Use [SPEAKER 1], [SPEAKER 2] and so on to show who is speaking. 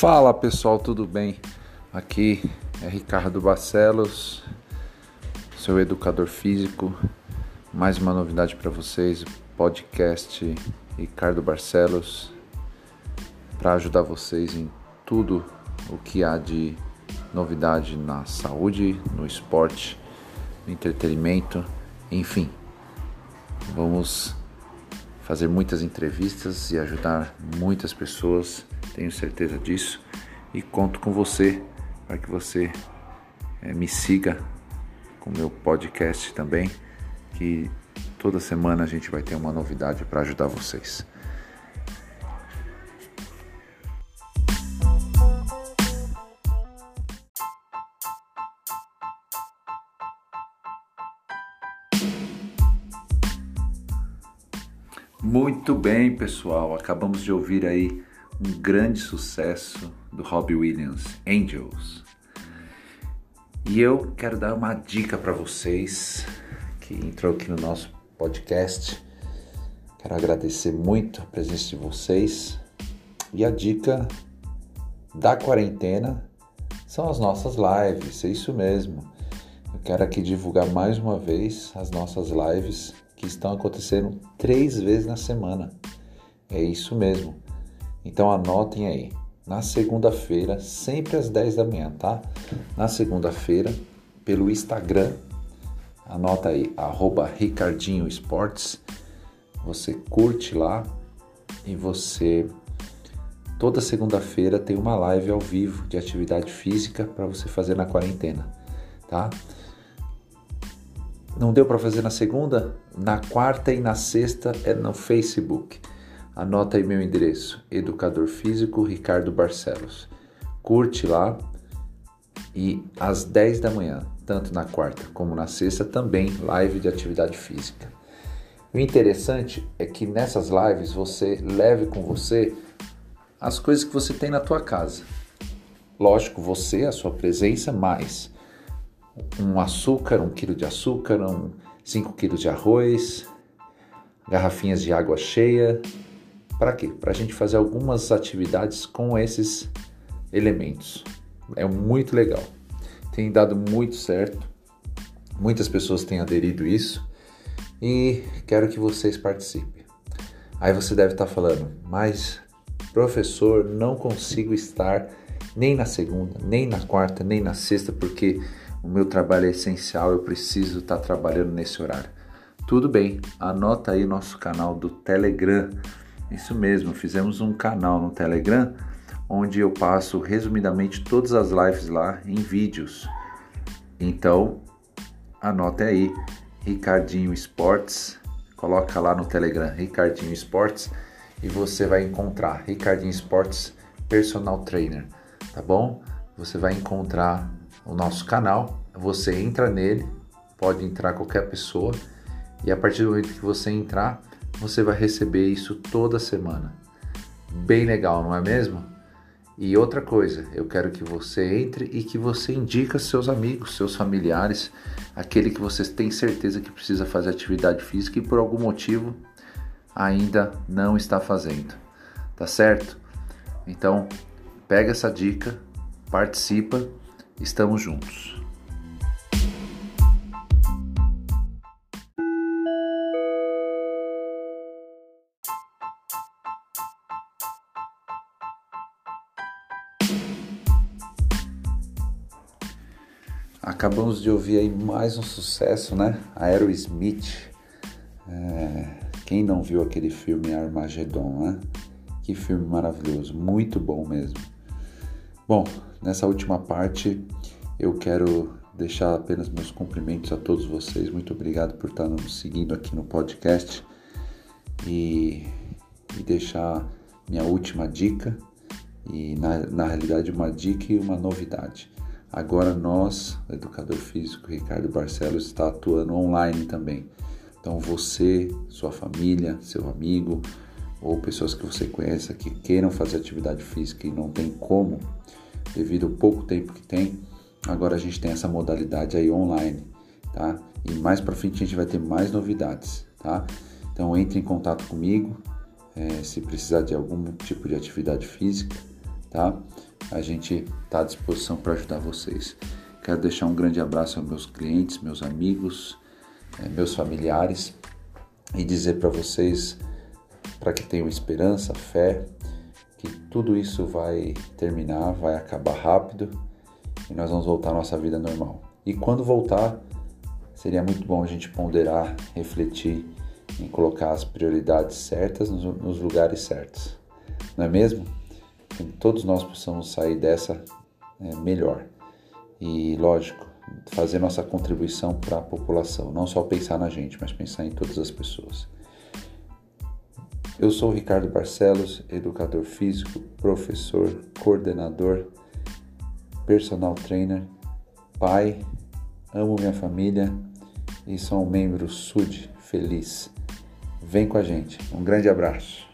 [SPEAKER 1] Fala pessoal, tudo bem? Aqui é Ricardo Barcelos, seu educador físico. Mais uma novidade para vocês, podcast Ricardo Barcelos, para ajudar vocês em tudo o que há de novidade na saúde, no esporte, no entretenimento, enfim. Vamos fazer muitas entrevistas e ajudar muitas pessoas tenho certeza disso e conto com você para que você é, me siga com meu podcast também, que toda semana a gente vai ter uma novidade para ajudar vocês. Muito bem, pessoal. Acabamos de ouvir aí um grande sucesso do Robbie Williams, Angels. E eu quero dar uma dica para vocês que entrou aqui no nosso podcast. Quero agradecer muito a presença de vocês. E a dica da quarentena são as nossas lives, é isso mesmo. Eu quero aqui divulgar mais uma vez as nossas lives que estão acontecendo três vezes na semana. É isso mesmo. Então anotem aí. Na segunda-feira, sempre às 10 da manhã, tá? Na segunda-feira, pelo Instagram, anota aí, arroba Ricardinho Esportes. Você curte lá e você toda segunda-feira tem uma live ao vivo de atividade física para você fazer na quarentena, tá? Não deu para fazer na segunda? Na quarta e na sexta é no Facebook. Anota aí meu endereço: Educador Físico Ricardo Barcelos. Curte lá e às 10 da manhã, tanto na quarta como na sexta, também live de atividade física. O interessante é que nessas lives você leve com você as coisas que você tem na tua casa. Lógico, você, a sua presença, mais um açúcar, um quilo de açúcar, um 5 quilos de arroz, garrafinhas de água cheia, para quê? Para a gente fazer algumas atividades com esses elementos. É muito legal. Tem dado muito certo. Muitas pessoas têm aderido isso e quero que vocês participem. Aí você deve estar falando, mas professor, não consigo estar nem na segunda, nem na quarta, nem na sexta, porque o meu trabalho é essencial, eu preciso estar trabalhando nesse horário. Tudo bem, anota aí nosso canal do Telegram. Isso mesmo, fizemos um canal no Telegram onde eu passo resumidamente todas as lives lá em vídeos. Então, anote aí, Ricardinho Esportes, coloca lá no Telegram Ricardinho Esportes e você vai encontrar Ricardinho Esportes Personal Trainer, tá bom? Você vai encontrar o nosso canal, você entra nele, pode entrar qualquer pessoa e a partir do momento que você entrar, você vai receber isso toda semana. Bem legal, não é mesmo? E outra coisa, eu quero que você entre e que você indique seus amigos, seus familiares, aquele que você tem certeza que precisa fazer atividade física e por algum motivo ainda não está fazendo. Tá certo? Então, pega essa dica, participa, estamos juntos. Acabamos de ouvir aí mais um sucesso, né? Aerosmith. É, quem não viu aquele filme Armageddon, né? Que filme maravilhoso, muito bom mesmo. Bom, nessa última parte eu quero deixar apenas meus cumprimentos a todos vocês. Muito obrigado por estar nos seguindo aqui no podcast e, e deixar minha última dica e na, na realidade uma dica e uma novidade. Agora nós, o educador físico Ricardo Barcelos, está atuando online também. Então você, sua família, seu amigo ou pessoas que você conheça que queiram fazer atividade física e não tem como, devido ao pouco tempo que tem, agora a gente tem essa modalidade aí online, tá? E mais para frente a gente vai ter mais novidades, tá? Então entre em contato comigo, é, se precisar de algum tipo de atividade física, tá? A gente está à disposição para ajudar vocês. Quero deixar um grande abraço aos meus clientes, meus amigos, eh, meus familiares e dizer para vocês para que tenham esperança, fé, que tudo isso vai terminar, vai acabar rápido e nós vamos voltar à nossa vida normal. E quando voltar, seria muito bom a gente ponderar, refletir em colocar as prioridades certas nos lugares certos. Não é mesmo? Que todos nós possamos sair dessa é, melhor. E, lógico, fazer nossa contribuição para a população, não só pensar na gente, mas pensar em todas as pessoas. Eu sou Ricardo Barcelos, educador físico, professor, coordenador, personal trainer, pai, amo minha família e sou um membro SUD feliz. Vem com a gente. Um grande abraço.